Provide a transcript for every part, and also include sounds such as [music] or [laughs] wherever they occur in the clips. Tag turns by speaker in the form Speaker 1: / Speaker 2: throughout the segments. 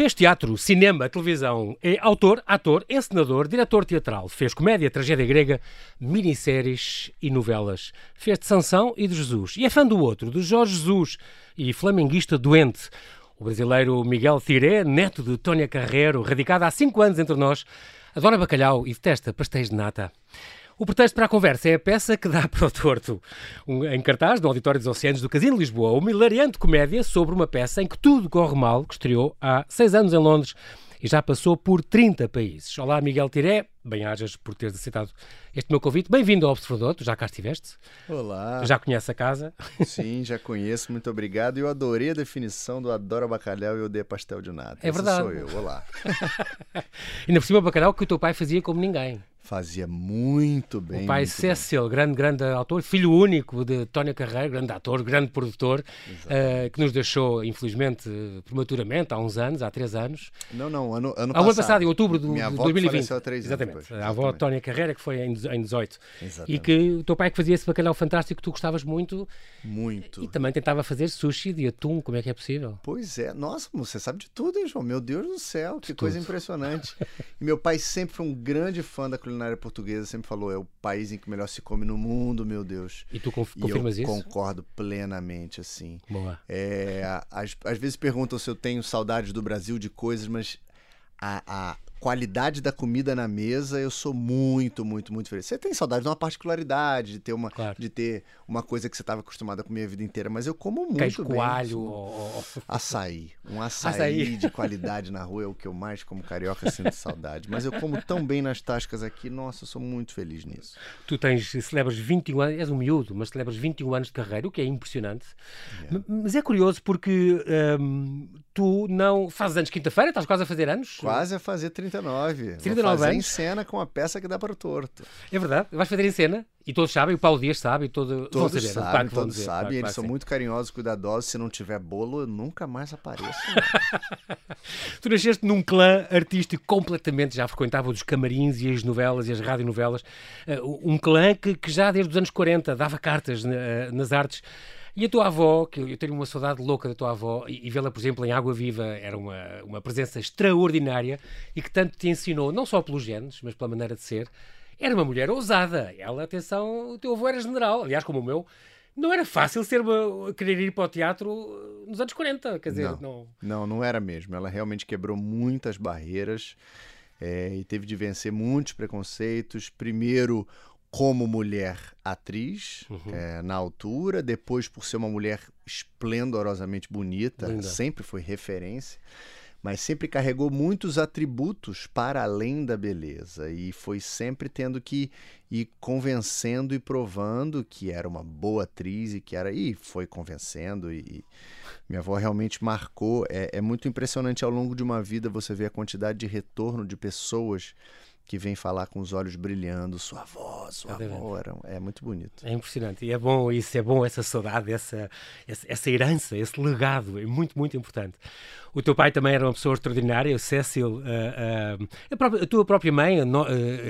Speaker 1: Fez teatro, cinema, televisão. É autor, ator, encenador, diretor teatral. Fez comédia, tragédia grega, minisséries e novelas. Fez de Sansão e de Jesus. E é fã do outro, de Jorge Jesus e flamenguista doente. O brasileiro Miguel Tiré, neto de Tónia Carreiro, radicado há cinco anos entre nós, adora bacalhau e detesta pastéis de nata. O pretexto para a conversa é a peça que dá para o torto. Um, em cartaz, no Auditório dos Oceanos do Casino de Lisboa, uma hilariante comédia sobre uma peça em que tudo corre mal, que estreou há seis anos em Londres e já passou por 30 países. Olá, Miguel Tiré, bem-ajas por teres aceitado este meu convite. Bem-vindo ao Observador, tu já cá estiveste?
Speaker 2: Olá.
Speaker 1: Já conhece a casa?
Speaker 2: Sim, já conheço, muito obrigado. Eu adorei a definição do adoro bacalhau e odeio pastel de nata.
Speaker 1: É Esse verdade.
Speaker 2: sou eu, olá. [laughs]
Speaker 1: Ainda por cima, bacalhau que o teu pai fazia como ninguém.
Speaker 2: Fazia muito bem.
Speaker 1: O pai Cecil, grande, grande autor, filho único de Tónia Carreiro, grande ator, grande produtor, uh, que nos deixou, infelizmente, prematuramente, há uns anos, há três anos.
Speaker 2: Não, não, ano, ano
Speaker 1: passado. ano passado, em outubro de,
Speaker 2: Minha
Speaker 1: de
Speaker 2: avó
Speaker 1: 2020.
Speaker 2: Há três
Speaker 1: exatamente.
Speaker 2: Depois,
Speaker 1: exatamente. A avó Tónia Carreira, que foi em, em 18.
Speaker 2: Exatamente.
Speaker 1: E que o teu pai que fazia esse bacalhau fantástico que tu gostavas muito.
Speaker 2: Muito.
Speaker 1: E também tentava fazer sushi de atum, como é que é possível?
Speaker 2: Pois é. Nossa, você sabe de tudo, hein, João? Meu Deus do céu, que coisa impressionante. e meu pai sempre foi um grande fã da culinária portuguesa, sempre falou, é o país em que melhor se come no mundo, meu Deus.
Speaker 1: E tu conf confirmas
Speaker 2: e eu
Speaker 1: isso?
Speaker 2: concordo plenamente, assim.
Speaker 1: Boa.
Speaker 2: É, às, às vezes perguntam se eu tenho saudades do Brasil de coisas, mas a, a qualidade da comida na mesa, eu sou muito, muito, muito feliz. Você tem saudade de uma particularidade, de ter uma,
Speaker 1: claro.
Speaker 2: de ter uma coisa que você estava acostumado a comer a vida inteira, mas eu como muito
Speaker 1: Queijo
Speaker 2: bem.
Speaker 1: coalho,
Speaker 2: ou... [laughs] açaí. Um açaí,
Speaker 1: Açaí. [laughs]
Speaker 2: de qualidade na rua é o que eu mais como carioca sinto saudade. Mas eu como tão bem nas tascas aqui, nossa, eu sou muito feliz nisso.
Speaker 1: Tu tens, celebras 21 anos, és um miúdo, mas celebras 21 anos de carreira, o que é impressionante.
Speaker 2: Yeah.
Speaker 1: Mas é curioso porque hum, tu não fazes anos quinta-feira, estás quase a fazer anos?
Speaker 2: Quase a fazer 39.
Speaker 1: 39
Speaker 2: Vou fazer
Speaker 1: anos.
Speaker 2: em cena com a peça que dá para o torto.
Speaker 1: É verdade, vais fazer em cena e todos sabem, o Paulo Dias sabe, e todo,
Speaker 2: Todos
Speaker 1: saber,
Speaker 2: sabem,
Speaker 1: claro que vão
Speaker 2: todos
Speaker 1: dizer,
Speaker 2: sabem.
Speaker 1: claro,
Speaker 2: Eles
Speaker 1: claro
Speaker 2: são
Speaker 1: sim.
Speaker 2: muito carinhosos, cuidadosos. Se não tiver bolo, eu nunca mais apareço. [laughs]
Speaker 1: Tu nasceste num clã artístico completamente, já frequentava os camarins e as novelas e as radionovelas, uh, um clã que, que já desde os anos 40 dava cartas na- nas artes. E a tua avó, que eu tenho uma saudade louca da tua avó, e, e vê-la, por exemplo, em Água Viva, era uma, uma presença extraordinária e que tanto te ensinou, não só pelos genes, mas pela maneira de ser. Era uma mulher ousada. Ela, atenção, o teu avô era general, aliás, como o meu. Não era fácil ser uma, querer ir para o teatro uh, nos anos 40, quer dizer,
Speaker 2: Não.
Speaker 1: não.
Speaker 2: Não, não era mesmo. Ela realmente quebrou muitas barreiras é, e teve de vencer muitos preconceitos. Primeiro, como mulher atriz, é, na altura. Depois, por ser uma mulher esplendorosamente bonita,
Speaker 1: Linda.
Speaker 2: sempre foi referência. Mas sempre carregou muitos atributos para além da beleza. E foi sempre tendo que ir convencendo e provando que era uma boa atriz e que era. E foi convencendo. E minha avó realmente marcou. É, é muito impressionante ao longo de uma vida você ver a quantidade de retorno de pessoas que vêm falar com os olhos brilhando. Sua avó, sua avó. Era, é muito bonito.
Speaker 1: É impressionante. E é bom isso, é bom essa saudade, essa, essa, essa herança, esse legado. É muito, muito importante. O teu pai também era uma pessoa extraordinária, o Cécil, ah, ah, a, própria- a tua própria mãe, No-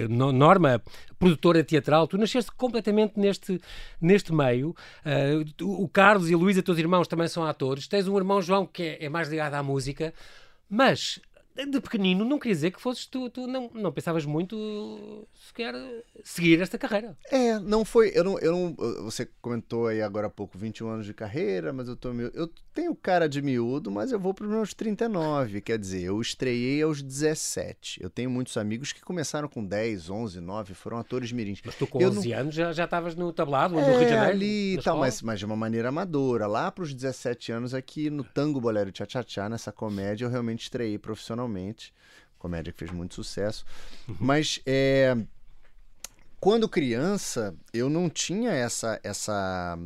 Speaker 1: No- Norma, produtora teatral. Tu nasceste completamente neste, neste meio. O Carlos e a Luísa, teus irmãos, também são atores. Tens um irmão, João, que é, é mais ligado à música. Mas de pequenino não queria dizer que fosses tu, tu não, não pensavas muito sequer seguir esta carreira.
Speaker 2: É, não foi. Eu não, eu não. Você comentou aí agora há pouco 21 anos de carreira, mas eu tô miúdo. Eu tenho cara de miúdo, mas eu vou para os meus 39. Quer dizer, eu estreiei aos 17. Eu tenho muitos amigos que começaram com 10, 11, 9, foram atores mirins.
Speaker 1: Mas tu com
Speaker 2: Eu
Speaker 1: 11 anos já já estavas no tablado no
Speaker 2: É,
Speaker 1: Rio de Janeiro?
Speaker 2: ali e tal, mas, mas de uma maneira amadora. Lá para os 17 anos, aqui no Tango Bolero Tchá Tchá Tchá, nessa comédia, eu realmente estreiei profissionalmente. Comédia que fez muito sucesso.
Speaker 1: Uhum.
Speaker 2: Mas é, quando criança, eu não tinha essa. essa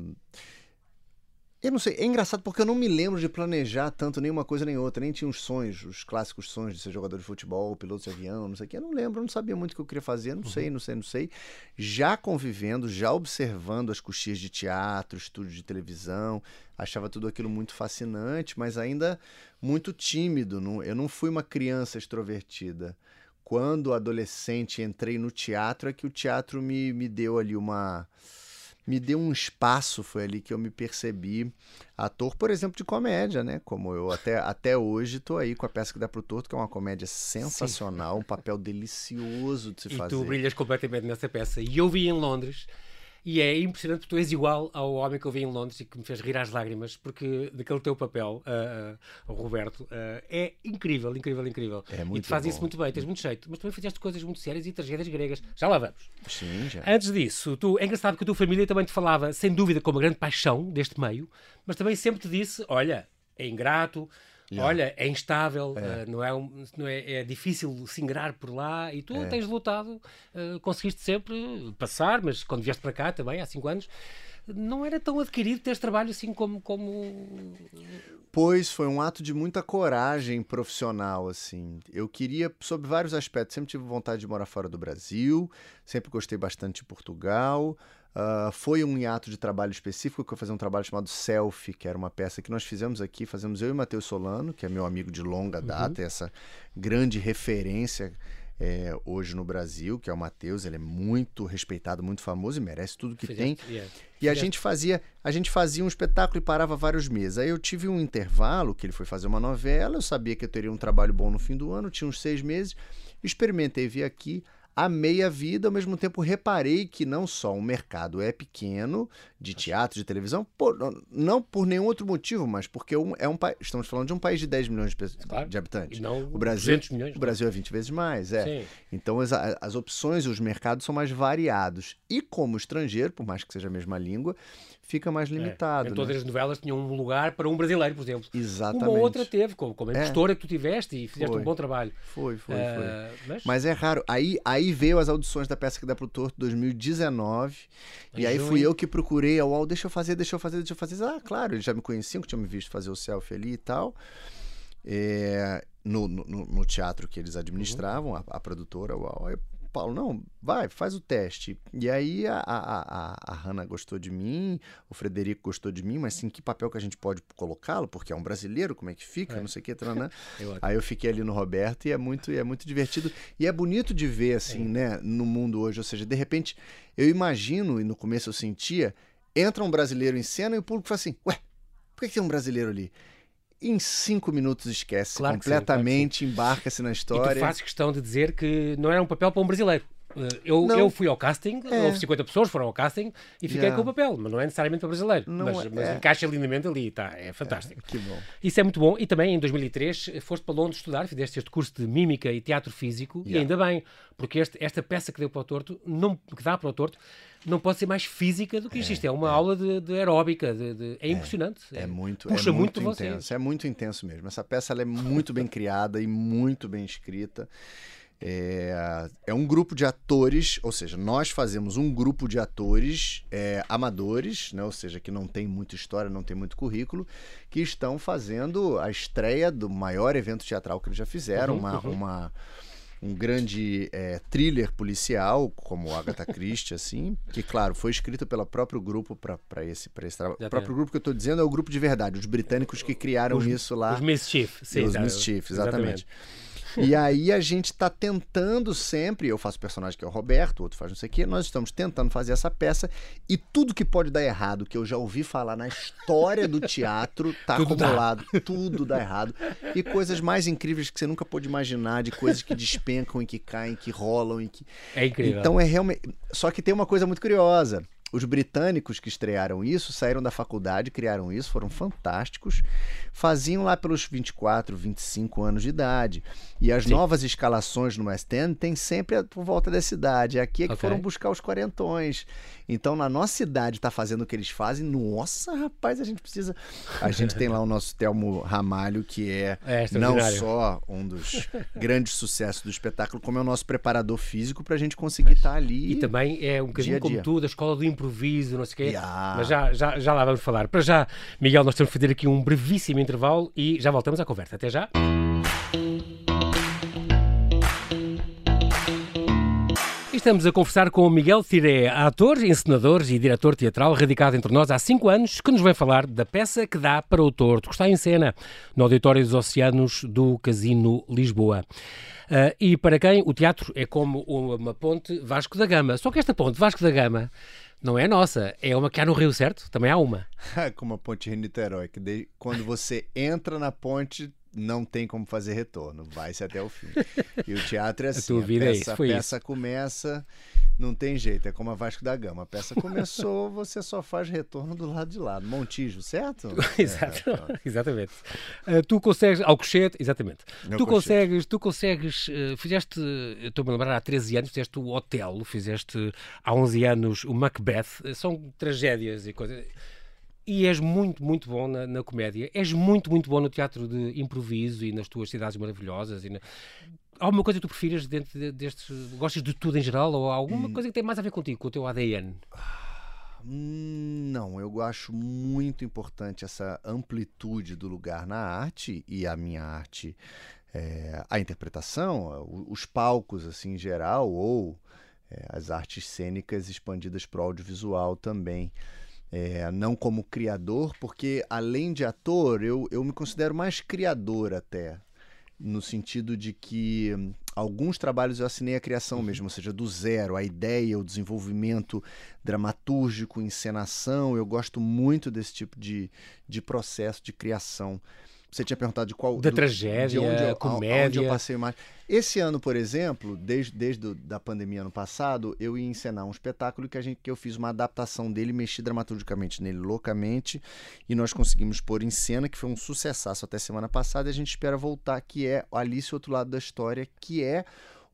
Speaker 2: eu não sei, é engraçado porque eu não me lembro de planejar tanto nenhuma coisa nem outra, nem tinha os sonhos, os clássicos sonhos de ser jogador de futebol, piloto de avião, não sei o que. Eu não lembro, eu não sabia muito o que eu queria fazer, não sei, não sei, não sei. Já convivendo, já observando as coxias de teatro, estúdio de televisão, achava tudo aquilo muito fascinante, mas ainda muito tímido. eu não fui uma criança extrovertida. Quando adolescente entrei no teatro, é que o teatro me, me deu ali uma me deu um espaço, foi ali que eu me percebi ator, por exemplo, de comédia, né? Como eu até, até hoje tô aí com a peça que dá pro torto, que é uma comédia sensacional, Sim. um papel delicioso de se
Speaker 1: e
Speaker 2: fazer.
Speaker 1: E tu brilhas completamente nessa peça. E eu vi em Londres e é impressionante porque tu és igual ao homem que eu vi em Londres e que me fez rir às lágrimas, porque daquele teu papel, uh, uh, Roberto, uh, é incrível, incrível, incrível.
Speaker 2: É muito
Speaker 1: e tu fazes
Speaker 2: bom.
Speaker 1: isso muito bem, tens muito jeito. Mas também fizeste coisas muito sérias e tragédias gregas. Já lá vamos.
Speaker 2: Sim, já.
Speaker 1: Antes disso, tu, é engraçado que a tua família também te falava, sem dúvida, com uma grande paixão deste meio, mas também sempre te disse: olha, é ingrato, Yeah. Olha, é instável, é. Uh, não, é, um, não é, é difícil se ingrar por lá e tu é. tens lutado, uh, conseguiste sempre passar, mas quando vieste para cá também, há 5 anos, não era tão adquirido ter trabalho assim como, como.
Speaker 2: Pois foi um ato de muita coragem profissional, assim. Eu queria, sobre vários aspectos, sempre tive vontade de morar fora do Brasil, sempre gostei bastante de Portugal. Uh, foi um hiato de trabalho específico, que eu fazia um trabalho chamado Selfie, que era uma peça que nós fizemos aqui, fazemos eu e Matheus Solano, que é meu amigo de longa uhum. data, uhum. essa grande referência é, hoje no Brasil, que é o Matheus, ele é muito respeitado, muito famoso e merece tudo que tem. Yeah. E a gente fazia, a gente fazia um espetáculo e parava vários meses. Aí eu tive um intervalo, que ele foi fazer uma novela, eu sabia que eu teria um trabalho bom no fim do ano, tinha uns seis meses, experimentei vir aqui, amei a vida, ao mesmo tempo reparei que não só o mercado é pequeno de teatro, de televisão, por, não por nenhum outro motivo, mas porque é um país, estamos falando de um país de 10 milhões de, pessoas, claro. de habitantes.
Speaker 1: E não
Speaker 2: o Brasil,
Speaker 1: 200 milhões.
Speaker 2: O Brasil é 20 vezes mais, é. Sim. Então as, as opções e os mercados são mais variados. E como estrangeiro, por mais que seja a mesma língua, fica mais é, limitado.
Speaker 1: É.
Speaker 2: Né?
Speaker 1: Todas as novelas tinham um lugar para um brasileiro, por exemplo.
Speaker 2: Exatamente.
Speaker 1: Uma outra teve, como, como a impostora é. que tu tiveste e fizeste
Speaker 2: foi.
Speaker 1: um bom trabalho.
Speaker 2: Foi, foi, uh, foi. Mas... mas... é raro. Aí, aí veio as audições da peça que dá pro Torto 2019. Em e aí fui eu que procurei a UOL, deixa eu fazer, deixa eu fazer, deixa eu fazer. Ah, claro, eles já me conheciam, que tinham me visto fazer o selfie ali e tal. É, no, no, no, teatro que eles administravam, uhum. a, a, produtora. Eu Paulo, não, vai, faz o teste. E aí a, a, a, a Hanna gostou de mim, o Frederico gostou de mim, mas sim, que papel que a gente pode colocá-lo? Porque é um brasileiro, como é que fica? É. Não sei o que, [laughs] né? aí eu fiquei ali no Roberto e é muito, é muito divertido. E é bonito de ver, assim, é. né, no mundo hoje. Ou seja, de repente, eu imagino, e no começo eu sentia, entra um brasileiro em cena e o público fala assim, ué, por que tem um brasileiro ali? Em cinco minutos esquece claro completamente, claro embarca-se na história.
Speaker 1: E tu fazes questão de dizer que não era um papel para um brasileiro. Eh, eu, eu fui ao casting, é. houve 50 pessoas foram ao casting e fiquei yeah. com o papel, mas não é necessariamente para brasileiro. Não mas, é. mas encaixa lindamente ali, tá, é fantástico.
Speaker 2: É, que bom.
Speaker 1: Isso é muito bom. E também em 2003 foste para Londres estudar, fizeste este curso de mímica e teatro físico, yeah. e ainda bem, porque este, esta peça que deu para o torto, não, que dá para o torto, não pode ser mais física do que isto. É, é uma é. aula de, de aeróbica, de, de, é, é impressionante.
Speaker 2: É, é muito, puxa
Speaker 1: é muito,
Speaker 2: muito intenso. É muito intenso mesmo. Essa peça é muito bem criada e muito bem escrita. É, é, um grupo de atores, ou seja, nós fazemos um grupo de atores é, amadores, né, ou seja, que não tem muita história, não tem muito currículo, que estão fazendo a estreia do maior evento teatral que eles já fizeram, uhum, uma, uhum. uma um grande é, thriller policial, como Agatha Christie, assim, que, claro, foi escrito pelo próprio grupo para esse, esse trabalho. O próprio grupo que eu estou dizendo é o grupo de verdade, os britânicos que criaram
Speaker 1: os,
Speaker 2: isso lá.
Speaker 1: Os Mischief, sim.
Speaker 2: Os Mischief, exatamente. exatamente. E aí a gente está tentando sempre, eu faço o personagem que é o Roberto, o outro faz não sei o quê, nós estamos tentando fazer essa peça e tudo que pode dar errado, que eu já ouvi falar na história do teatro, tá tudo acumulado, dá. tudo dá errado. E coisas mais incríveis que você nunca pôde imaginar, de coisas que despencam e que caem, que rolam e que.
Speaker 1: É incrível.
Speaker 2: Então é realmente. Só que tem uma coisa muito curiosa. Os britânicos que estrearam isso saíram da faculdade, criaram isso, foram fantásticos. Faziam lá pelos 24, 25 anos de idade. E as Sim. novas escalações no West End tem sempre por volta dessa idade. Aqui é que okay. foram buscar os quarentões. Então, na nossa idade, tá fazendo o que eles fazem. Nossa, rapaz, a gente precisa. A gente tem lá o nosso Telmo Ramalho, que é, é não só um dos [laughs] grandes sucessos do espetáculo, como é o nosso preparador físico para a gente conseguir estar tá ali.
Speaker 1: E também é um bocadinho como tu, da escola do improviso, não sei o quê. Yeah. Mas já, já, já lá vamos falar. Para já, Miguel, nós temos que fazer aqui um brevíssimo intervalo e já voltamos à conversa. Até já. estamos a conversar com o Miguel Tiré, ator, encenador e diretor teatral, radicado entre nós há cinco anos, que nos vai falar da peça que dá para o torto, que está em cena no Auditório dos Oceanos do Casino Lisboa. Uh, e para quem o teatro é como uma ponte Vasco da Gama. Só que esta ponte Vasco da Gama não é nossa, é uma que há no Rio, certo? Também há uma. [laughs]
Speaker 2: como a ponte Rio-Niterói, que de... quando você entra na ponte não tem como fazer retorno, vai-se até o fim. E o teatro é [laughs] assim, a, peça, a peça começa, não tem jeito, é como a Vasco da Gama. A peça [laughs] começou, você só faz retorno do lado de lá, do Montijo, certo? [laughs]
Speaker 1: Exato, é, exatamente. Uh, tu consegues, Alcochete, exatamente. tu consegues, tu consegues, uh, fizeste, estou-me a lembrar, há 13 anos, fizeste o Hotel, fizeste há 11 anos o Macbeth, são tragédias e coisas e és muito, muito bom na, na, comédia. És muito, muito bom no teatro de improviso e nas tuas cidades maravilhosas. E na... Alguma coisa que tu prefiras dentro de, destes. Gostas de tudo em geral? Ou alguma hum. coisa que tem mais a ver contigo, com o teu ADN?
Speaker 2: Não, eu acho muito importante essa amplitude do lugar na arte e a minha arte, é, a interpretação, os palcos assim em geral ou é, as artes cênicas expandidas para o audiovisual também. É, não como criador, porque além de ator, eu, eu me considero mais criador até. No sentido de que hum, alguns trabalhos eu assinei a criação uhum. mesmo, ou seja, do zero, a ideia, o desenvolvimento dramatúrgico, encenação. Eu gosto muito desse tipo de, de processo de criação. Você tinha perguntado de qual.
Speaker 1: Da do, tragédia, de onde eu, comédia.
Speaker 2: Onde eu passei mais. Esse ano, por exemplo, desde, desde a pandemia ano passado, eu ia encenar um espetáculo que, a gente, que eu fiz uma adaptação dele, mexi dramaturgicamente nele loucamente, e nós conseguimos pôr em cena, que foi um sucesso até semana passada, e a gente espera voltar, que é Alice, outro lado da história, que é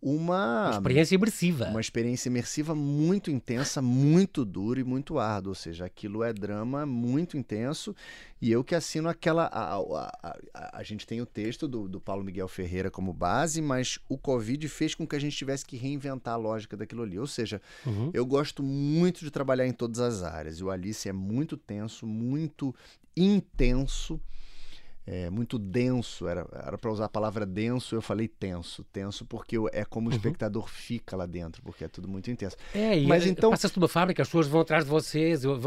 Speaker 2: uma,
Speaker 1: uma experiência imersiva.
Speaker 2: Uma experiência imersiva muito intensa, muito dura e muito árdua. Ou seja, aquilo é drama muito intenso. E eu que assino aquela. A, a, a, a gente tem o texto do, do Paulo Miguel Ferreira como base, mas o Covid fez com que a gente tivesse que reinventar a lógica daquilo ali. Ou seja, uhum. eu gosto muito de trabalhar em todas as áreas. E o Alice é muito tenso, muito intenso é, muito denso, era para usar a palavra denso, eu falei tenso. Tenso porque é como o uhum. espectador fica lá dentro, porque é tudo muito intenso.
Speaker 1: É, e Mas é, então passa-se numa fábrica, as pessoas vão atrás de vocês, tudo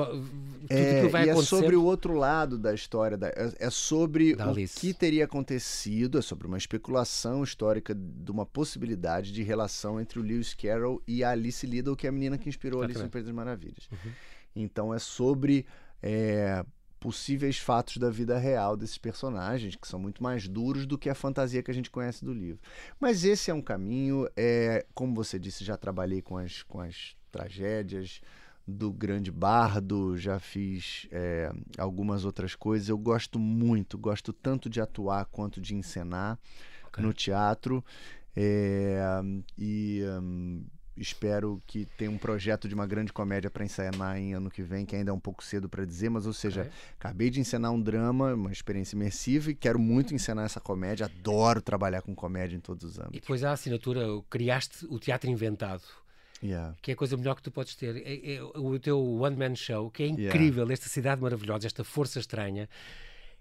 Speaker 2: é, vai e é sobre o outro lado da história, da, é, é sobre da o que teria acontecido, é sobre uma especulação histórica de uma possibilidade de relação entre o Lewis Carroll e a Alice Liddell, que é a menina que inspirou Alice no País das Maravilhas. Uhum. Então é sobre é, possíveis fatos da vida real desses personagens, que são muito mais duros do que a fantasia que a gente conhece do livro. Mas esse é um caminho, é, como você disse, já trabalhei com as, com as tragédias do Grande Bardo, já fiz é, algumas outras coisas. Eu gosto muito, gosto tanto de atuar quanto de encenar okay. no teatro. É, e um, espero que tenha um projeto de uma grande comédia para encenar em ano que vem, que ainda é um pouco cedo para dizer, mas ou seja, é. acabei de encenar um drama, uma experiência imersiva e quero muito encenar essa comédia, adoro trabalhar com comédia em todos os âmbitos.
Speaker 1: E depois a assinatura, criaste o teatro inventado.
Speaker 2: Yeah.
Speaker 1: Que é a coisa melhor que tu podes ter. É, é o teu one-man show, que é incrível, yeah. esta cidade maravilhosa, esta força estranha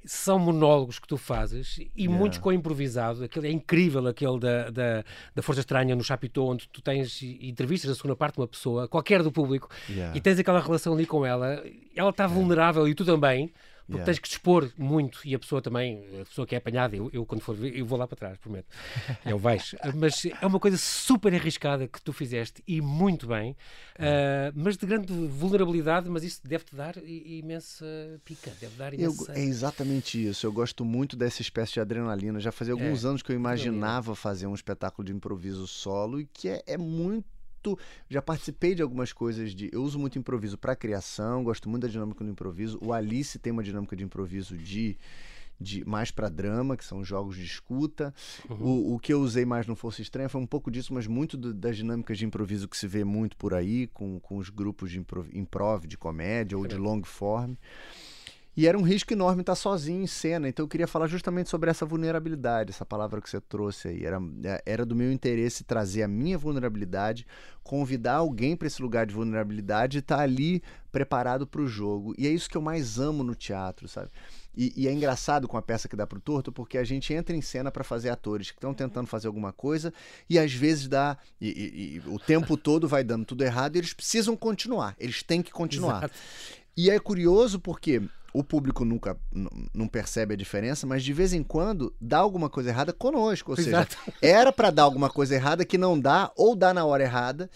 Speaker 1: são monólogos que tu fazes e yeah. muitos com improvisado. Aquele, é incrível aquele da, da, da Força Estranha no Chapitão, onde tu tens entrevistas na segunda parte de uma pessoa, qualquer do público, yeah. e tens aquela relação ali com ela. Ela está vulnerável e tu também. Porque yeah. tens que dispor muito e a pessoa também, a pessoa que é apanhada, eu, eu quando for ver, eu vou lá para trás, prometo. [laughs] Eu vejo. Mas é uma coisa super arriscada que tu fizeste e muito bem, uh, mas de grande vulnerabilidade, mas isso deve-te dar imensa pica, deve dar imensa...
Speaker 2: Eu, é exatamente isso. Eu gosto muito dessa espécie de adrenalina. Já fazia alguns é, anos que eu imaginava fazer um espetáculo de improviso solo e que é, é muito muito. Já participei de algumas coisas de. Eu uso muito improviso para criação, gosto muito da dinâmica do improviso. O Alice tem uma dinâmica de improviso de. De, mais para drama, que são jogos de escuta. Uhum. O, o, que eu usei mais no Força Estranha foi um pouco disso, mas muito do, das dinâmicas de improviso que se vê muito por aí, com, com os grupos de improv, improv de comédia ou de long form. E era um risco enorme estar sozinho em cena. Então eu queria falar justamente sobre essa vulnerabilidade, essa palavra que você trouxe aí. Era, é, era do meu interesse trazer a minha vulnerabilidade, convidar alguém para esse lugar de vulnerabilidade e estar tá ali preparado para o jogo. E é isso que eu mais amo no teatro, sabe? E, e, é engraçado com a peça que dá pro torto, porque a gente entra em cena para fazer atores que estão tentando fazer alguma coisa e às vezes dá. E, e, e, o tempo todo vai dando tudo errado e eles precisam continuar, eles têm que continuar. Exato. E é curioso porque o público nunca não percebe a diferença, mas de vez em quando dá alguma coisa errada conosco. Ou Exato. seja, era para dar alguma coisa errada que não dá, ou dá na hora errada.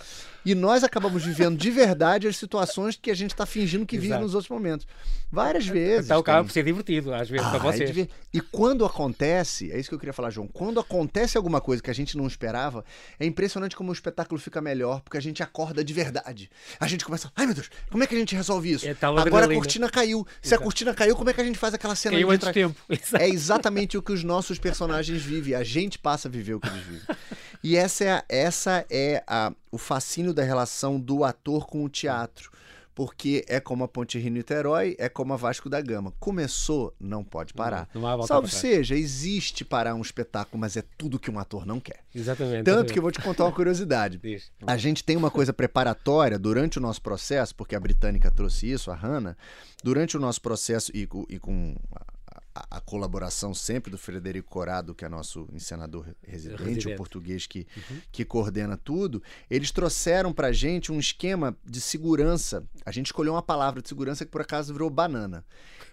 Speaker 2: E nós acabamos vivendo de verdade as situações que a gente está fingindo que Exato. vive nos outros momentos. Várias vezes.
Speaker 1: Então acaba por ser divertido, às vezes, ah, para vocês.
Speaker 2: É e quando acontece, é isso que eu queria falar, João, quando acontece alguma coisa que a gente não esperava, é impressionante como o espetáculo fica melhor, porque a gente acorda de verdade. A gente começa, ai meu Deus, como é que a gente resolve isso? É Agora a cortina caiu. Se Exato. Cortina caiu, como é que a gente faz aquela cena
Speaker 1: Caiu antes tempo. [laughs]
Speaker 2: É exatamente o que os nossos personagens vivem. A gente passa a viver o que eles vivem. E essa é, a, essa é a, o fascínio da relação do ator com o teatro. Porque é como a Ponte Rio-Niterói, é como a Vasco da Gama. Começou, não pode parar. Não, não Salve seja, existe parar um espetáculo, mas é tudo que um ator não quer.
Speaker 1: Exatamente.
Speaker 2: Tanto exatamente. que eu vou te contar uma curiosidade. [laughs] a gente tem uma coisa preparatória durante o nosso processo, porque a britânica trouxe isso, a Hannah, durante o nosso processo e, e com a, a, colaboração sempre do Frederico Corado, que é nosso encenador residente, residente. o português que, uhum. que coordena tudo, eles trouxeram pra gente um esquema de segurança. A gente escolheu uma palavra de segurança que por acaso virou banana.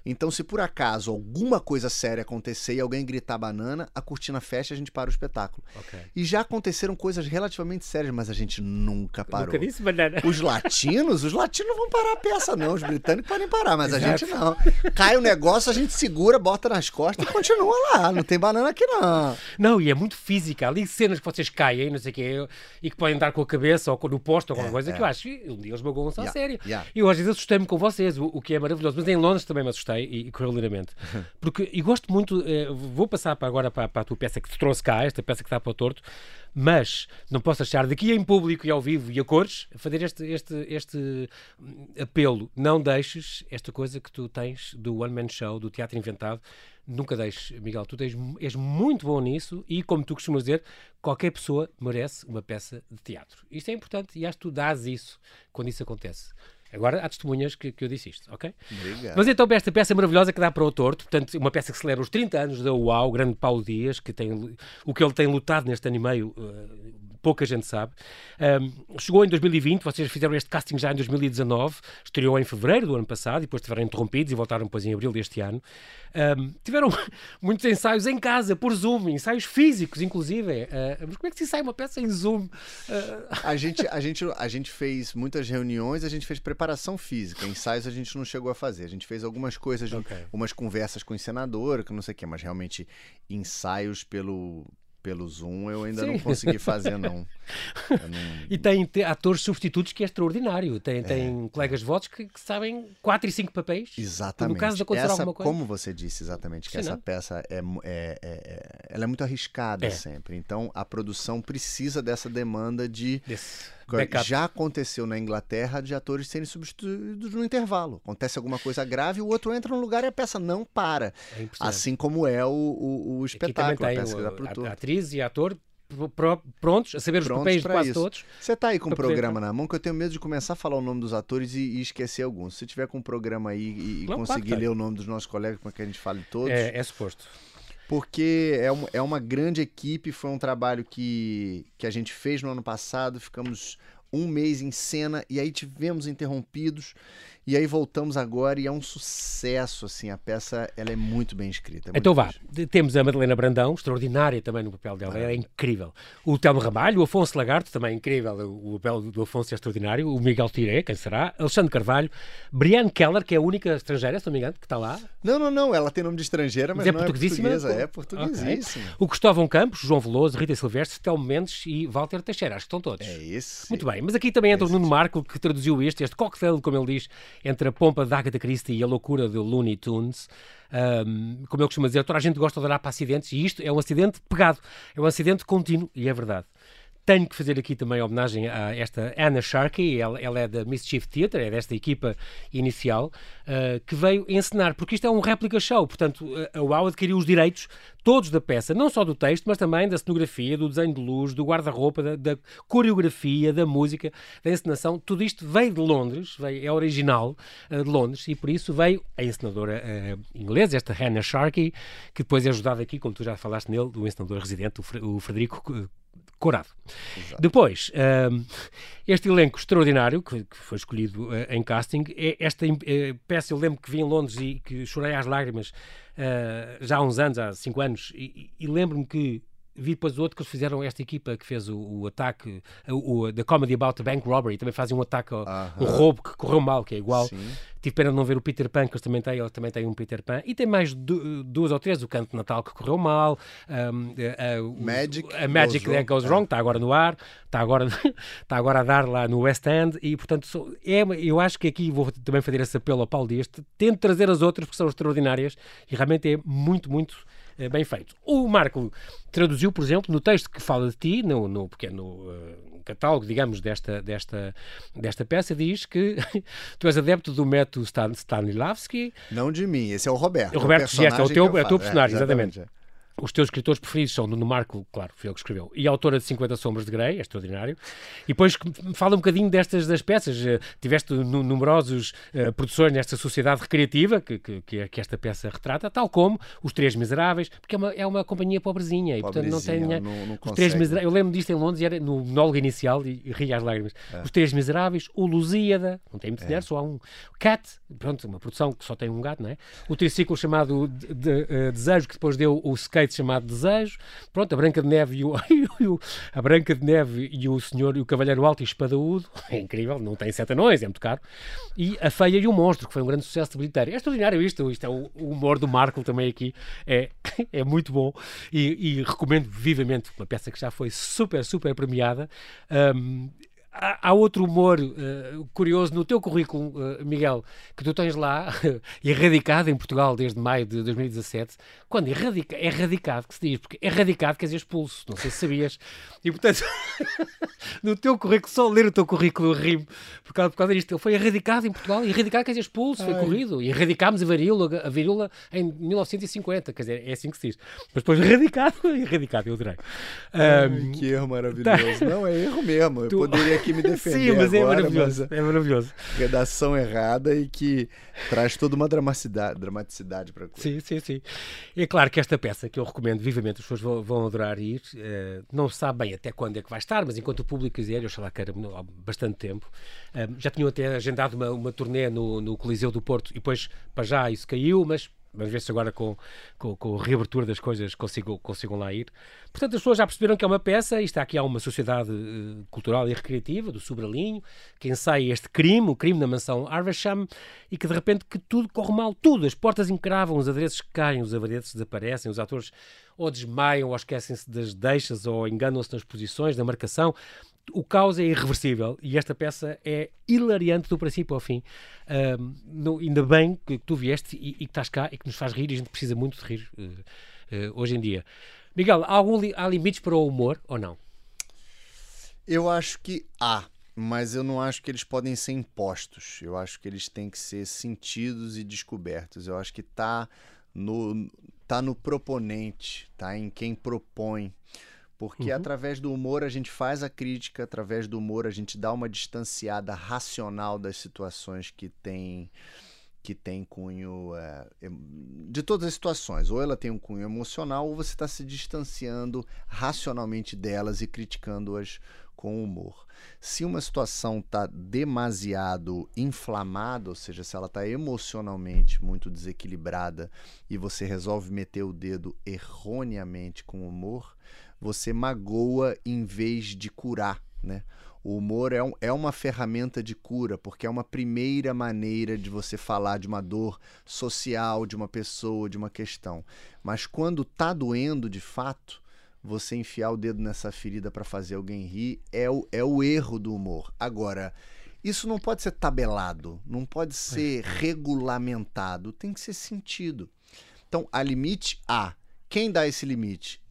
Speaker 2: Então, se por acaso alguma coisa séria acontecer e alguém gritar banana, a cortina fecha e a gente para o espetáculo. Okay. E já aconteceram coisas relativamente sérias, mas a gente nunca parou. Nunca
Speaker 1: banana.
Speaker 2: Os latinos, os latinos não vão parar a peça, não. Os britânicos podem parar, mas Exato. a gente não. Cai o negócio, a gente segura, bota nas costas e continua lá. Não tem banana aqui, não.
Speaker 1: Não, e é muito física. Ali cenas que vocês caem, não sei o quê, e que podem dar com a cabeça ou no posto ou alguma é, coisa, é. que eu acho que um dia eles magoam-se yeah, a sério. Yeah. E eu às vezes assustei-me com vocês, o, o, que é maravilhoso. Mas em Londres também me assustei e, e correu lindamente. [laughs] Porque, e gosto muito, eh, vou passar para agora para, para, a tua peça que te trouxe cá, esta peça que está para o torto, mas não posso achar daqui em público e ao vivo e a cores, fazer este, este, este apelo. Não deixes esta coisa que tu tens do One Man Show, do teatro inventado, nunca deixes, Miguel, tu tens, és muito bom nisso e, como tu costumas dizer, qualquer pessoa merece uma peça de teatro. Isto é importante e acho que tu dás isso quando isso acontece. Agora há testemunhas que, que eu disse isto, ok? Obrigado. Mas então, esta peça maravilhosa que dá para o torto, portanto, uma peça que celebra os 30 anos da UAU, o grande Paulo Dias, que tem o que ele tem lutado neste ano e meio, uh, pouca gente sabe. Um, chegou em 2020, vocês fizeram este casting já em 2019, estreou em fevereiro do ano passado, e depois estiveram interrompidos e voltaram depois em abril deste ano. Um, tiveram [laughs] muitos ensaios em casa, por Zoom, ensaios físicos, inclusive. Uh, mas como é que se ensaia uma peça em Zoom? Uh...
Speaker 2: A, [laughs] gente, a, gente, a gente fez muitas reuniões, a gente fez preparação física. Ensaios a gente não chegou a fazer. A gente fez algumas coisas, okay. umas conversas com o senador, que não sei o quê, mas realmente ensaios pelo, pelo Zoom eu ainda Sim. não consegui fazer, não. [laughs]
Speaker 1: não... E tem, tem, atores substitutos que é extraordinário. Tem, é, tem colegas de votos que, que, sabem quatro e cinco papéis.
Speaker 2: Exatamente. No caso de acontecer essa, alguma coisa. Como você disse exatamente, que Sim, essa não? peça é, é, é, ela é muito arriscada é. sempre. Então a produção precisa dessa demanda de. Desse Backup. Já aconteceu na Inglaterra de atores serem substituídos no intervalo. Acontece alguma coisa grave, o outro entra no lugar e a peça não para. É assim como é o, o, o espetáculo, a peça
Speaker 1: que dá A atriz e ator prontos a saber os papéis de quase isso. todos.
Speaker 2: Você tá aí com o um programa na mão que eu tenho medo de começar a falar o nome dos atores e, e esquecer alguns. Se tiver com um programa aí e, e conseguir ler o nome dos nossos colegas para que a gente fale todos.
Speaker 1: É, é suposto
Speaker 2: porque é uma, é uma grande equipe. Foi um trabalho que, que a gente fez no ano passado. Ficamos um mês em cena e aí tivemos interrompidos. E aí voltamos agora e é um sucesso, assim, a peça ela é muito bem escrita. É
Speaker 1: então vá, temos a Madalena Brandão, extraordinária também no papel dela, é incrível. O Telmo Ramalho, o Afonso Lagarto, também incrível, o papel do Afonso é extraordinário, o Miguel Tiré, quem será, Alexandre Carvalho, Brianne Keller, que é a única estrangeira, se não me engano, que está lá.
Speaker 2: Não, não, não, ela tem nome de estrangeira, mas, mas é, portuguesíssima, é portuguesa, é portuguesíssima. Okay.
Speaker 1: O Cristóvão Campos, João Veloso, Rita Silvestre, Telmo Mendes e Walter Teixeira, acho que estão todos.
Speaker 2: É isso.
Speaker 1: Muito bem, mas aqui também entra é o Nuno Marco, que traduziu este, este cocktail, como ele diz, entre a pompa da Agatha Christie e a loucura do Looney Tunes. Um, como eu costumo dizer, toda a gente gosta de olhar para acidentes e isto é um acidente pegado, é um acidente contínuo e é verdade. Tenho que fazer aqui também homenagem a esta Anna Sharkey, ela, ela é da Mischief Theatre, é desta equipa inicial, uh, que veio encenar, porque isto é um réplica show, portanto a UAU adquiriu os direitos todos da peça, não só do texto, mas também da cenografia, do desenho de luz, do guarda-roupa, da, da, coreografia, da música, da encenação, tudo isto veio de Londres, veio, é original uh, de Londres, e por isso veio a encenadora uh, inglesa, esta Hannah Sharkey, que depois é ajudada aqui, como tu já falaste nele, do encenador residente, o, Frederico Corado. Exato. Depois, um, este elenco extraordinário que, que foi escolhido uh, em casting, é esta uh, peça, eu lembro que vi em Londres e que chorei às lágrimas uh, já há uns anos, há cinco anos, e, e lembro-me que vi depois outro que eles fizeram esta equipa que fez o, o ataque, o, o, The Comedy About the Bank Robbery, também fazem um ataque, ao, um roubo que correu mal, que é igual. Sim. Tive pena de não ver o Peter Pan, que eles também têm, eles também têm um Peter Pan. E tem mais du duas ou três, o Canto de Natal que correu mal, um, a, a,
Speaker 2: Magic,
Speaker 1: a Magic That Goes Wrong, está agora no ar, está agora, está [laughs] agora a dar lá no West End, e portanto é, eu acho que aqui vou também fazer esse apelo ao Paulo Dias, tento trazer as outras porque são extraordinárias e realmente é muito, muito eh, bem feito. O Marco traduziu, por exemplo, no texto que fala de ti, no, no pequeno uh, catálogo, digamos, desta, desta, desta peça, diz que [laughs] tu és adepto do método Stan, Stanislavski.
Speaker 2: Não de mim, esse é o Roberto.
Speaker 1: O Roberto é o teu, é o teu personagem, é, exatamente. exatamente. Os teus escritores preferidos são Nuno Marco, claro, foi ele que escreveu, e a autora de 50 Sombras de Grey, é extraordinário. E depois fala um bocadinho destas das peças. Uh, tiveste numerosos uh, produções nesta sociedade recreativa que, que, que, esta peça retrata, tal como Os Três Miseráveis, porque é uma, é uma companhia pobrezinha, e portanto não tem
Speaker 2: Não, não
Speaker 1: os Três Miseráveis, eu lembro disto em Londres, era no monólogo inicial e, e ri às lágrimas. É. Os Três Miseráveis, o Lusíada, não tem muito é. dinheiro, só há um. Cat, pronto, uma produção que só tem um gato, não é? O triciclo chamado de, de, uh, Desejo, que depois deu o skate chamado Desejo. Pronto, a Branca de Neve [laughs] e o, a Branca de Neve e o Senhor e o Cavalheiro Alto e Espadaúdo. [laughs] É incrível, não tem sete anões, é muito caro. E A Feia e o Monstro, que foi um grande sucesso de bilheteiro. É extraordinário isto, isto é o, o humor do Marco também aqui. É, [laughs] é muito bom e, e recomendo vivamente uma peça que já foi super, super premiada. Um, há, outro humor uh, curioso no teu currículo, uh, Miguel, que tu tens lá, [laughs] erradicado em Portugal desde maio de 2017. Quando erradica, é radicado que se diz, porque erradicado quer dizer expulso, não sei se sabias. E portanto, [laughs] no teu currículo, só ler o teu currículo rimo por causa, por causa disto. Ele foi erradicado em Portugal, erradicado quer dizer expulso, foi corrido. E erradicámos a varíola, a varíola em 1950, quer dizer, é assim que se diz. Mas depois [laughs] erradicado, erradicado, eu adorei.
Speaker 2: Um, que erro maravilhoso. Tá. Não, é erro mesmo. Eu tu... poderia aqui me defender. [laughs]
Speaker 1: Sim, mas
Speaker 2: é
Speaker 1: agora, é maravilhoso. Mas é maravilhoso.
Speaker 2: Redação errada e que traz toda uma dramaticidade, dramaticidade para a coisa.
Speaker 1: Sim, sim, sim. É claro que esta peça, que eu recomendo vivamente, as pessoas vão, vão adorar ir, uh, não se sabe bem até quando é que vai estar, mas enquanto o público quiser, eu sei lá que era há bastante tempo, uh, já tinham até agendado uma, uma turnê no, no Coliseu do Porto e depois, para já, isso caiu, mas Vamos ver se agora com, com, com, a reabertura das coisas consigo, consigam lá ir. Portanto, as pessoas já perceberam que é uma peça, e está aqui há uma sociedade uh, cultural e recreativa do Sobralinho, que ensaia este crime, o crime na mansão Arvasham, e que de repente que tudo corre mal, tudo. As portas encravam, os adereços caem, os adereços desaparecem, os atores ou desmaiam, ou esquecem-se das deixas, ou enganam-se nas posições, da marcação o caos é irreversível e esta peça é hilariante do princípio ao fim. Um, no, ainda bem que tu vieste e, e, que estás cá e que nos faz rir e a gente precisa muito de rir uh, uh, hoje em dia. Miguel, há, algum há limites para o humor ou não?
Speaker 2: Eu acho que há, mas eu não acho que eles podem ser impostos. Eu acho que eles têm que ser sentidos e descobertos. Eu acho que está no, tá no proponente, tá em quem propõe. Porque uhum. através do humor a gente faz a crítica, através do humor a gente dá uma distanciada racional das situações que tem que tem cunho é, de todas as situações. Ou ela tem um cunho emocional, ou você está se distanciando racionalmente delas e criticando-as com humor. Se uma situação está demasiado inflamada, ou seja, se ela está emocionalmente muito desequilibrada e você resolve meter o dedo erroneamente com humor, você magoa em vez de curar, né? O humor é, um, é uma ferramenta de cura, porque é uma primeira maneira de você falar de uma dor social, de uma pessoa, de uma questão. Mas quando tá doendo de fato, você enfiar o dedo nessa ferida para fazer alguém rir é o, é o erro do humor. Agora, isso não pode ser tabelado, não pode ser regulamentado, tem que ser sentido. Então, a limite A. Quem dá esse limite?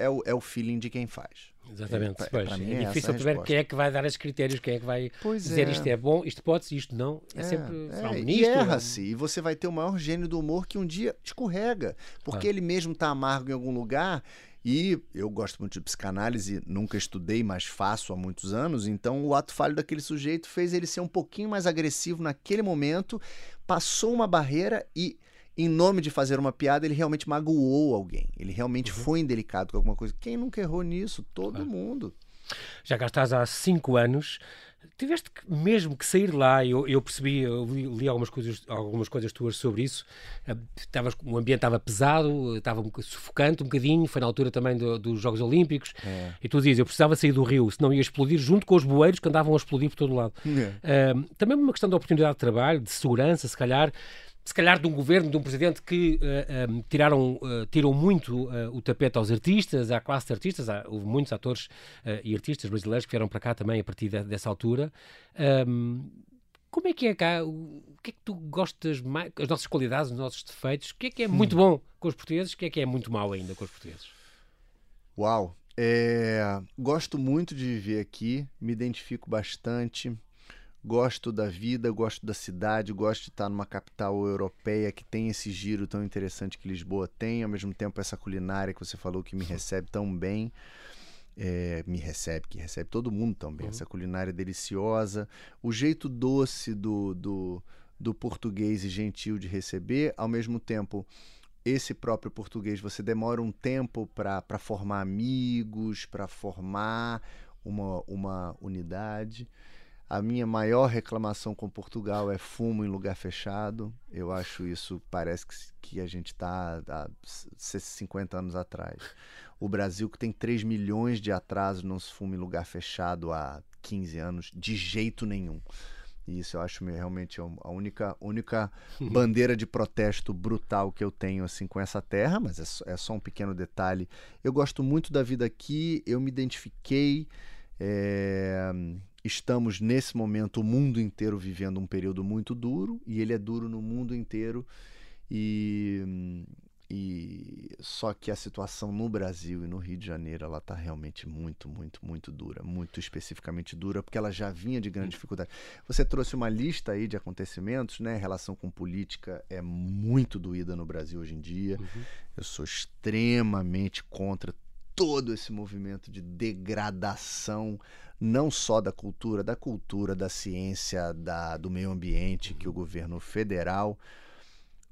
Speaker 2: É o, é o feeling de quem faz.
Speaker 1: Exatamente.
Speaker 2: É,
Speaker 1: pois,
Speaker 2: para mim
Speaker 1: é
Speaker 2: é
Speaker 1: difícil saber quem é que vai dar esses critérios, quem é que vai
Speaker 2: Pois
Speaker 1: dizer
Speaker 2: é.
Speaker 1: isto é bom, isto pode-se, isto não. É, sempre
Speaker 2: É,
Speaker 1: um
Speaker 2: e
Speaker 1: ministro.
Speaker 2: erra-se. E você vai ter o maior gênio do humor que um dia escorrega. Porque
Speaker 1: Ah.
Speaker 2: ele mesmo tá amargo em algum lugar. E eu gosto muito de psicanálise, nunca estudei, mas faço há muitos anos. Então o ato falho daquele sujeito fez ele ser um pouquinho mais agressivo naquele momento, passou uma barreira e. Em nome de fazer uma piada, ele realmente magoou alguém. Ele realmente
Speaker 1: Uhum.
Speaker 2: foi indelicado com alguma coisa. Quem nunca errou nisso? Todo
Speaker 1: Claro.
Speaker 2: mundo.
Speaker 1: Já cá estás há cinco anos, tiveste que- mesmo que sair lá, eu, eu percebi, eu li, li algumas, coisas, algumas coisas tuas sobre isso, eh, estavas- o ambiente estava pesado, estava um sufocante um bocadinho, foi na altura também do- dos Jogos Olímpicos,
Speaker 2: É.
Speaker 1: e tu dizias, eu precisava sair do Rio, senão ia explodir junto com os bueiros que andavam a explodir por todo lado.
Speaker 2: É.
Speaker 1: Uh, também uma questão de oportunidade de trabalho, de segurança, se calhar, se calhar de um governo, de um presidente que uh, um, tiraram, uh, tiram muito uh, o tapete aos artistas, à classe de artistas. Há, houve muitos atores e artistas brasileiros que vieram para cá também a partir de- dessa altura. Um, como é que é cá? O que é que tu gostas mais? As nossas qualidades, os nossos defeitos? O que é que é muito bom com os portugueses? O que é que é muito mau ainda com os portugueses?
Speaker 2: Uau! É, gosto muito de viver aqui, me identifico bastante, gosto da vida, gosto da cidade, gosto de estar numa capital europeia que tem esse giro tão interessante que Lisboa tem, ao mesmo tempo essa culinária que você falou que me recebe tão bem. é, me recebe, que recebe todo mundo tão bem,
Speaker 1: Uhum.
Speaker 2: essa culinária deliciosa, o jeito doce do, do, do português e gentil de receber, ao mesmo tempo esse próprio português, você demora um tempo para formar amigos, para formar uma, uma unidade. A minha maior reclamação com Portugal é fumo em lugar fechado. Eu acho isso, parece que, a gente está há 50 anos atrás. O Brasil, que tem 3 milhões de atrasos, não se fuma em lugar fechado há 15 anos, de jeito nenhum. E isso eu acho realmente a única, única [laughs] bandeira de protesto brutal que eu tenho assim com essa terra, mas é só, é só um pequeno detalhe. Eu gosto muito da vida aqui, eu me identifiquei. é, Estamos nesse momento, o mundo inteiro vivendo um período muito duro, e ele é duro no mundo inteiro. E, e só que a situação no Brasil e no Rio de Janeiro, ela está realmente muito, muito, muito dura, muito especificamente dura, porque ela já vinha de grande dificuldade. Você trouxe uma lista aí de acontecimentos, né? A relação com política é muito doída no Brasil hoje em dia.
Speaker 1: Uhum.
Speaker 2: Eu sou extremamente contra todo esse movimento de degradação, não só da cultura, da cultura, da ciência, da, do meio ambiente, que o governo federal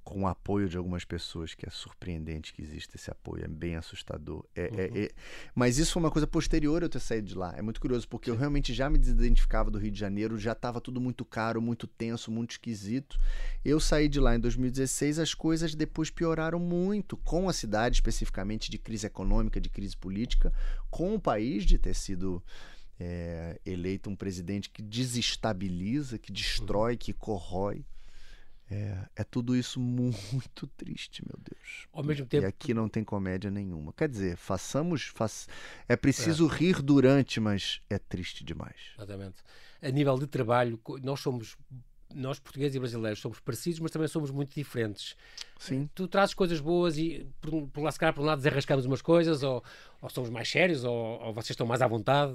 Speaker 2: com o apoio de algumas pessoas, que é surpreendente que exista esse apoio, é bem assustador. É,
Speaker 1: Uhum.
Speaker 2: é- é- Mas isso foi uma coisa posterior eu ter saído de lá. É muito curioso, porque eu realmente já me desidentificava do Rio de Janeiro, já estava tudo muito caro, muito tenso, muito esquisito. Eu saí de lá em 2016, as coisas depois pioraram muito, com a cidade especificamente de crise econômica, de crise política, com o país de ter sido é, eleito um presidente que desestabiliza, que destrói, que corrói. É, é tudo isso muito [laughs] triste, meu Deus.
Speaker 1: Ao mesmo
Speaker 2: E
Speaker 1: tempo,
Speaker 2: aqui não tem comédia nenhuma. Quer dizer, façamos. Faç... É preciso rir durante, mas é triste demais.
Speaker 1: Exatamente. A nível de trabalho, nós somos, nós portugueses e brasileiros, somos parecidos, mas também somos muito diferentes.
Speaker 2: Sim.
Speaker 1: Tu trazes coisas boas e, por, por lá, se calhar, por um lado, desarrascamos umas coisas, ou, ou somos mais sérios, ou, ou vocês estão mais à vontade.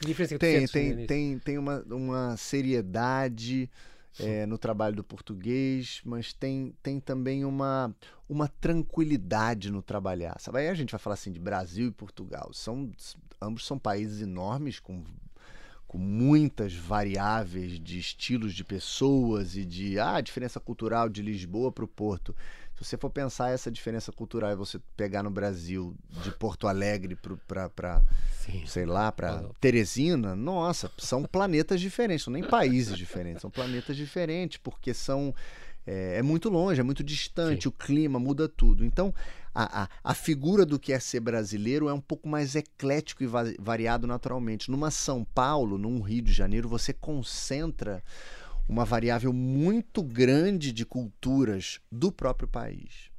Speaker 1: Que diferença que tu
Speaker 2: Tem,
Speaker 1: sentes
Speaker 2: tem, tem, tem uma, uma seriedade é, no trabalho do português, mas tem, tem também uma, uma tranquilidade no trabalhar. Sabe? Aí a gente vai falar assim de Brasil e Portugal. São, ambos são países enormes, com, com muitas variáveis de estilos de pessoas e de ah, diferença cultural de Lisboa para o Porto. Se você for pensar essa diferença cultural e você pegar no Brasil de Porto Alegre para sei lá, para. Teresina, nossa, são planetas diferentes, nem países diferentes, são planetas diferentes, porque são. É, é muito longe, é muito distante,
Speaker 1: Sim.
Speaker 2: o clima muda tudo. Então, a, a, a figura do que é ser brasileiro é um pouco mais eclético e va- variado naturalmente. Numa São Paulo, num Rio de Janeiro, você concentra uma variável muito grande de culturas do próprio país.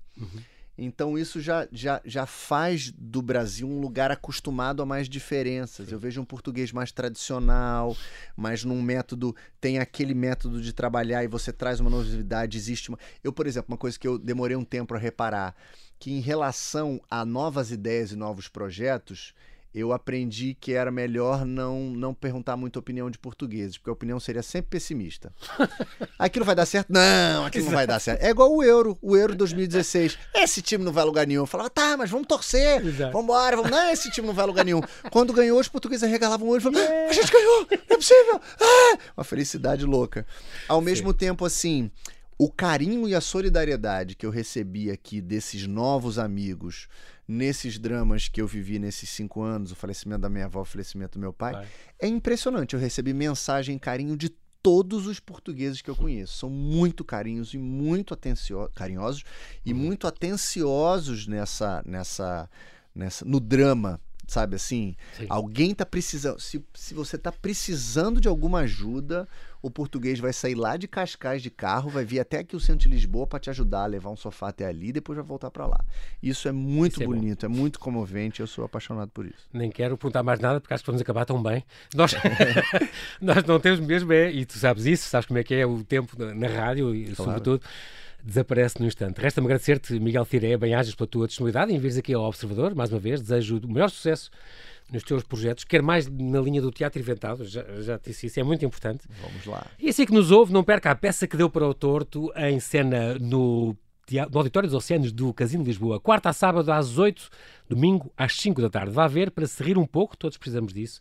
Speaker 2: Então isso já, já, já faz do Brasil um lugar acostumado a mais diferenças. Eu vejo um português mais tradicional, mas num método. Tem aquele método de trabalhar e você traz uma novidade, existe uma. Eu, por exemplo, uma coisa que eu demorei um tempo a reparar, que em relação a novas ideias e novos projetos, eu aprendi que era melhor não, não perguntar muita opinião de portugueses, porque a opinião seria sempre pessimista. [laughs] Aquilo vai dar certo? Não, aquilo não vai dar certo. É igual o Euro, o Euro 2016. Esse time não vai a lugar nenhum. Eu falava, tá, mas vamos torcer,
Speaker 1: Exato.
Speaker 2: vamos embora, vamos. Não, esse time não vai a lugar nenhum. Quando ganhou, os portugueses arregalavam o olho e falavam, "Ah, a gente ganhou, não é possível. Ah! Uma felicidade louca. Ao mesmo tempo, assim, o carinho e a solidariedade que eu recebi aqui desses novos amigos, nesses dramas que eu vivi nesses cinco anos, o falecimento da minha avó, o falecimento do meu pai,
Speaker 1: Vai.
Speaker 2: é impressionante. Eu recebi mensagem, carinho de todos os portugueses que eu conheço. São muito carinhos e muito atencio... carinhosos e muito atenciosos nessa, nessa, nessa, no drama, sabe assim?
Speaker 1: Sim.
Speaker 2: Alguém tá precisando. Se, se você tá precisando de alguma ajuda, o português vai sair lá de Cascais de carro, vai vir até aqui o centro de Lisboa para te ajudar a levar um sofá até ali e depois vai voltar para lá. Isso é muito
Speaker 1: Isso é bom.
Speaker 2: bonito, é muito comovente, eu sou apaixonado por isso.
Speaker 1: Nem quero perguntar mais nada porque acho que vamos acabar tão bem. Nós, [laughs] nós não temos mesmo, é, e tu sabes isso, sabes como é que é o tempo na, rádio e,
Speaker 2: Claro.
Speaker 1: sobretudo, desaparece no instante. Resta-me agradecer-te, Miguel Tiré, bem-ajas pela tua disponibilidade em vires aqui ao Observador, mais uma vez. Desejo o melhor sucesso nos teus projetos, quer mais na linha do teatro inventado, já, já te disse isso, é muito importante.
Speaker 2: Vamos lá.
Speaker 1: E assim que nos ouve, não perca a peça que deu para o torto em cena no, no Auditório dos Oceanos do Casino de Lisboa. Quarta a sábado às 8, domingo às 5 da tarde. Vá ver para se rir um pouco, todos precisamos disso.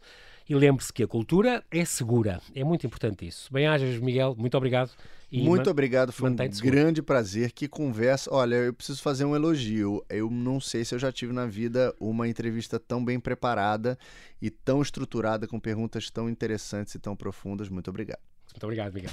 Speaker 1: E lembre-se que a cultura é segura. É muito importante isso. Bem-ajas, Miguel. Muito obrigado. E
Speaker 2: Muito obrigado, foi um grande prazer. Que conversa. Olha, eu preciso fazer um elogio. Eu não sei se eu já tive na vida uma entrevista tão bem preparada e tão estruturada, com perguntas tão interessantes e tão profundas. Muito obrigado.
Speaker 1: Muito obrigado, Miguel.